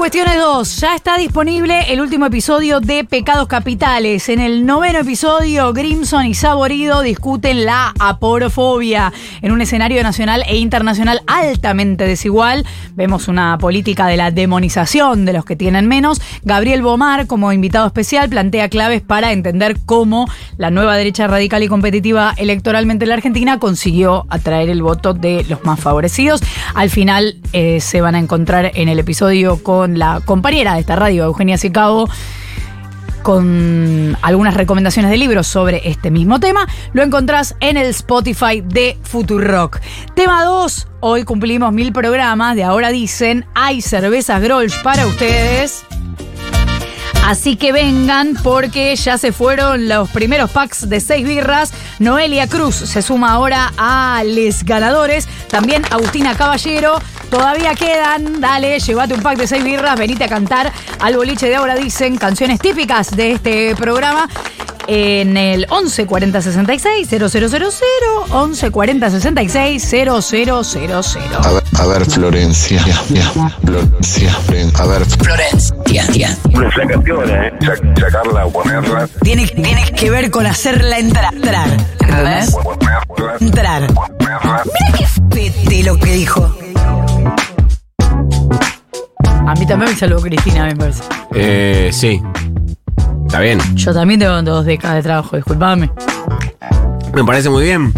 Cuestiones 2. Ya está disponible el último episodio de Pecados Capitales. En el noveno episodio, Grimson y Saborido discuten la aporofobia. En un escenario nacional e internacional altamente desigual, vemos una política de la demonización de los que tienen menos. Gabriel Bomar, como invitado especial, plantea claves para entender cómo la nueva derecha radical y competitiva electoralmente en la Argentina consiguió atraer el voto de los más favorecidos. Al final eh, se van a encontrar en el episodio con la compañera de esta radio, Eugenia Sicabo, con algunas recomendaciones de libros sobre este mismo tema. Lo encontrás en el Spotify de Futurock. Tema 2. Hoy cumplimos mil programas. De ahora dicen, hay cervezas Grolsch para ustedes. Así que vengan porque ya se fueron los primeros packs de seis birras. Noelia Cruz se suma ahora a los ganadores. También Agustina Caballero. Todavía quedan. Dale, llévate un pack de seis birras. Venite a cantar al boliche de ahora. Dicen canciones típicas de este programa en el 11 40 66 000 11 40 66 000 A ver, a ver Florencia, Florencia, a ver Florencia, tía. Una flacación, ¿eh? Sac- sacarla o ponerla. Tiene, tiene que ver con hacerla entrar. Entrar. ¿Entendés? Entrar. Mira qué fete lo que dijo. A mí también me saludó Cristina, me parece. Eh, sí. Está bien. Yo también tengo dos décadas de trabajo, disculpame. Me parece muy bien.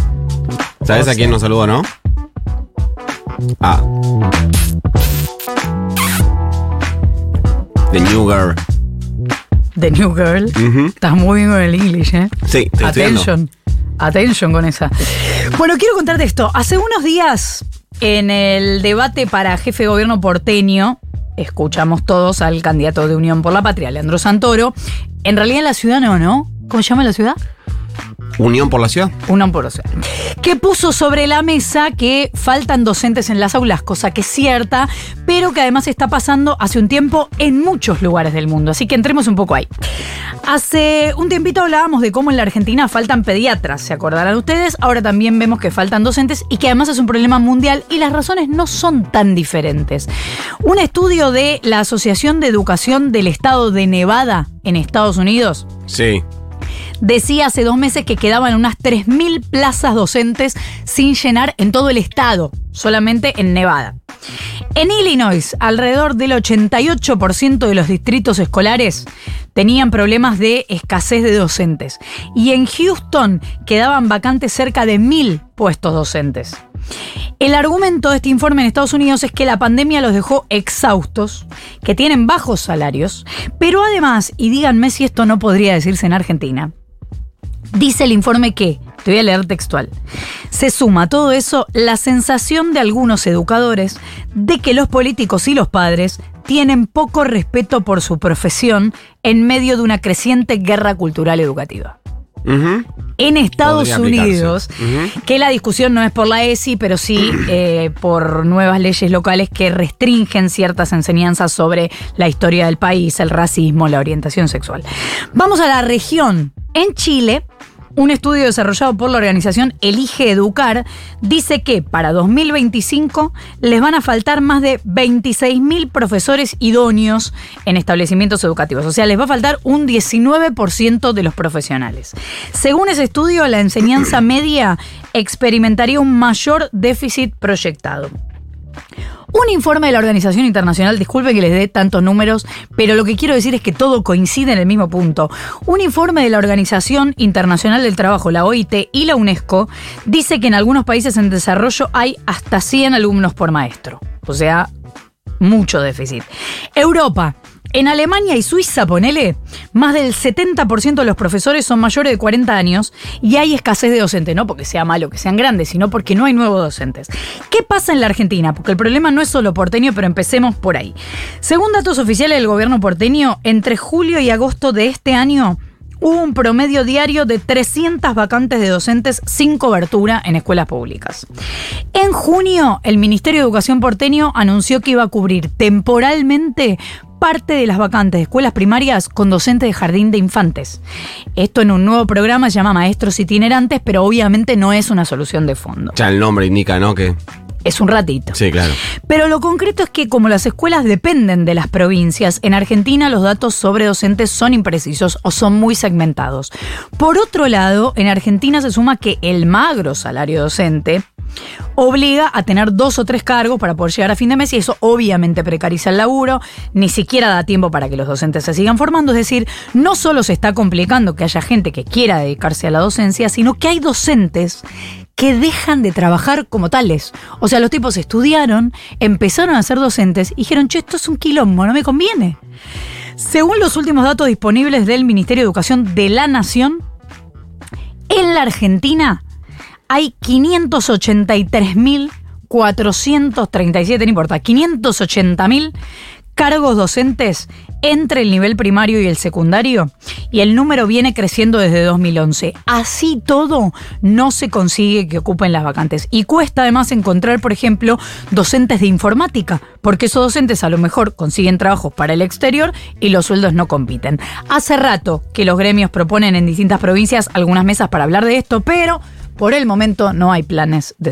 ¿Sabes a quién nos saluda, no? Ah. The New Girl. The New Girl. Ujú. Estás muy bien con el English, ¿eh? Sí, te estoy. Attention. Attention con esa. Bueno, quiero contarte esto. Hace unos días, en el debate para jefe de gobierno porteño, escuchamos todos al candidato de Unión por la Patria, Leandro Santoro. En realidad la ciudad no, ¿no? ¿Cómo se llama la ciudad? Unión por la ciudad. Unión por la ciudad. Que puso sobre la mesa que faltan docentes en las aulas, cosa que es cierta, pero que además está pasando hace un tiempo en muchos lugares del mundo. Así que entremos un poco ahí. Hace un tiempito hablábamos de cómo en la Argentina faltan pediatras, ¿se acordarán ustedes? Ahora también vemos que faltan docentes y que además es un problema mundial y las razones no son tan diferentes. Un estudio de la Asociación de Educación del Estado de Nevada en Estados Unidos Sí. Decía hace dos meses que quedaban unas 3.000 plazas docentes sin llenar en todo el estado, solamente en Nevada. En Illinois, alrededor del 88% de los distritos escolares tenían problemas de escasez de docentes. Y en Houston quedaban vacantes cerca de 1.000 puestos docentes. El argumento de este informe en Estados Unidos es que la pandemia los dejó exhaustos, que tienen bajos salarios, pero además, y díganme si esto no podría decirse en Argentina, Dice el informe que, te voy a leer textual, se suma a todo eso la sensación de algunos educadores de que los políticos y los padres tienen poco respeto por su profesión en medio de una creciente guerra cultural educativa. En Estados Podría. Unidos, que la discusión no es por la ESI, pero sí eh, por nuevas leyes locales que restringen ciertas enseñanzas sobre la historia del país, el racismo, la orientación sexual. Vamos a la región. En Chile, un estudio desarrollado por la organización Elige Educar dice que para 2025 les van a faltar más de 26.000 profesores idóneos en establecimientos educativos. O sea, les va a faltar un 19% de los profesionales. Según ese estudio, la enseñanza media experimentaría un mayor déficit proyectado. Un informe de la Organización Internacional, disculpen que les dé tantos números, pero lo que quiero decir es que todo coincide en el mismo punto. Un informe de la Organización Internacional del Trabajo, la OIT y la UNESCO, dice que en algunos países en desarrollo hay hasta 100 alumnos por maestro. O sea, mucho déficit. Europa. En Alemania y Suiza, ponele, más del 70% de los profesores son mayores de 40 años y hay escasez de docentes, no porque sea malo que sean grandes, sino porque no hay nuevos docentes. ¿Qué pasa en la Argentina? Porque el problema no es solo porteño, pero empecemos por ahí. Según datos oficiales del gobierno porteño, entre julio y agosto de este año hubo un promedio diario de 300 vacantes de docentes sin cobertura en escuelas públicas. En junio, el Ministerio de Educación porteño anunció que iba a cubrir temporalmente parte de las vacantes de escuelas primarias con docentes de jardín de infantes. Esto en un nuevo programa se llama Maestros Itinerantes, pero obviamente no es una solución de fondo. Ya el nombre indica, ¿no? Que es un ratito. Sí, claro. Pero lo concreto es que como las escuelas dependen de las provincias, en Argentina los datos sobre docentes son imprecisos o son muy segmentados. Por otro lado, en Argentina se suma que el magro salario docente obliga a tener dos o tres cargos para poder llegar a fin de mes y eso obviamente precariza el laburo, ni siquiera da tiempo para que los docentes se sigan formando, es decir, no solo se está complicando que haya gente que quiera dedicarse a la docencia, sino que hay docentes que dejan de trabajar como tales. O sea, los tipos estudiaron, empezaron a ser docentes y dijeron, che, esto es un quilombo, no me conviene. Según los últimos datos disponibles del Ministerio de Educación de la Nación, en la Argentina hay 583.437, no importa, 580.000 cargos docentes entre el nivel primario y el secundario y el número viene creciendo desde 2011. Así todo no se consigue que ocupen las vacantes y cuesta además encontrar, por ejemplo, docentes de informática, porque esos docentes a lo mejor consiguen trabajos para el exterior y los sueldos no compiten. Hace rato que los gremios proponen en distintas provincias algunas mesas para hablar de esto, pero por el momento no hay planes de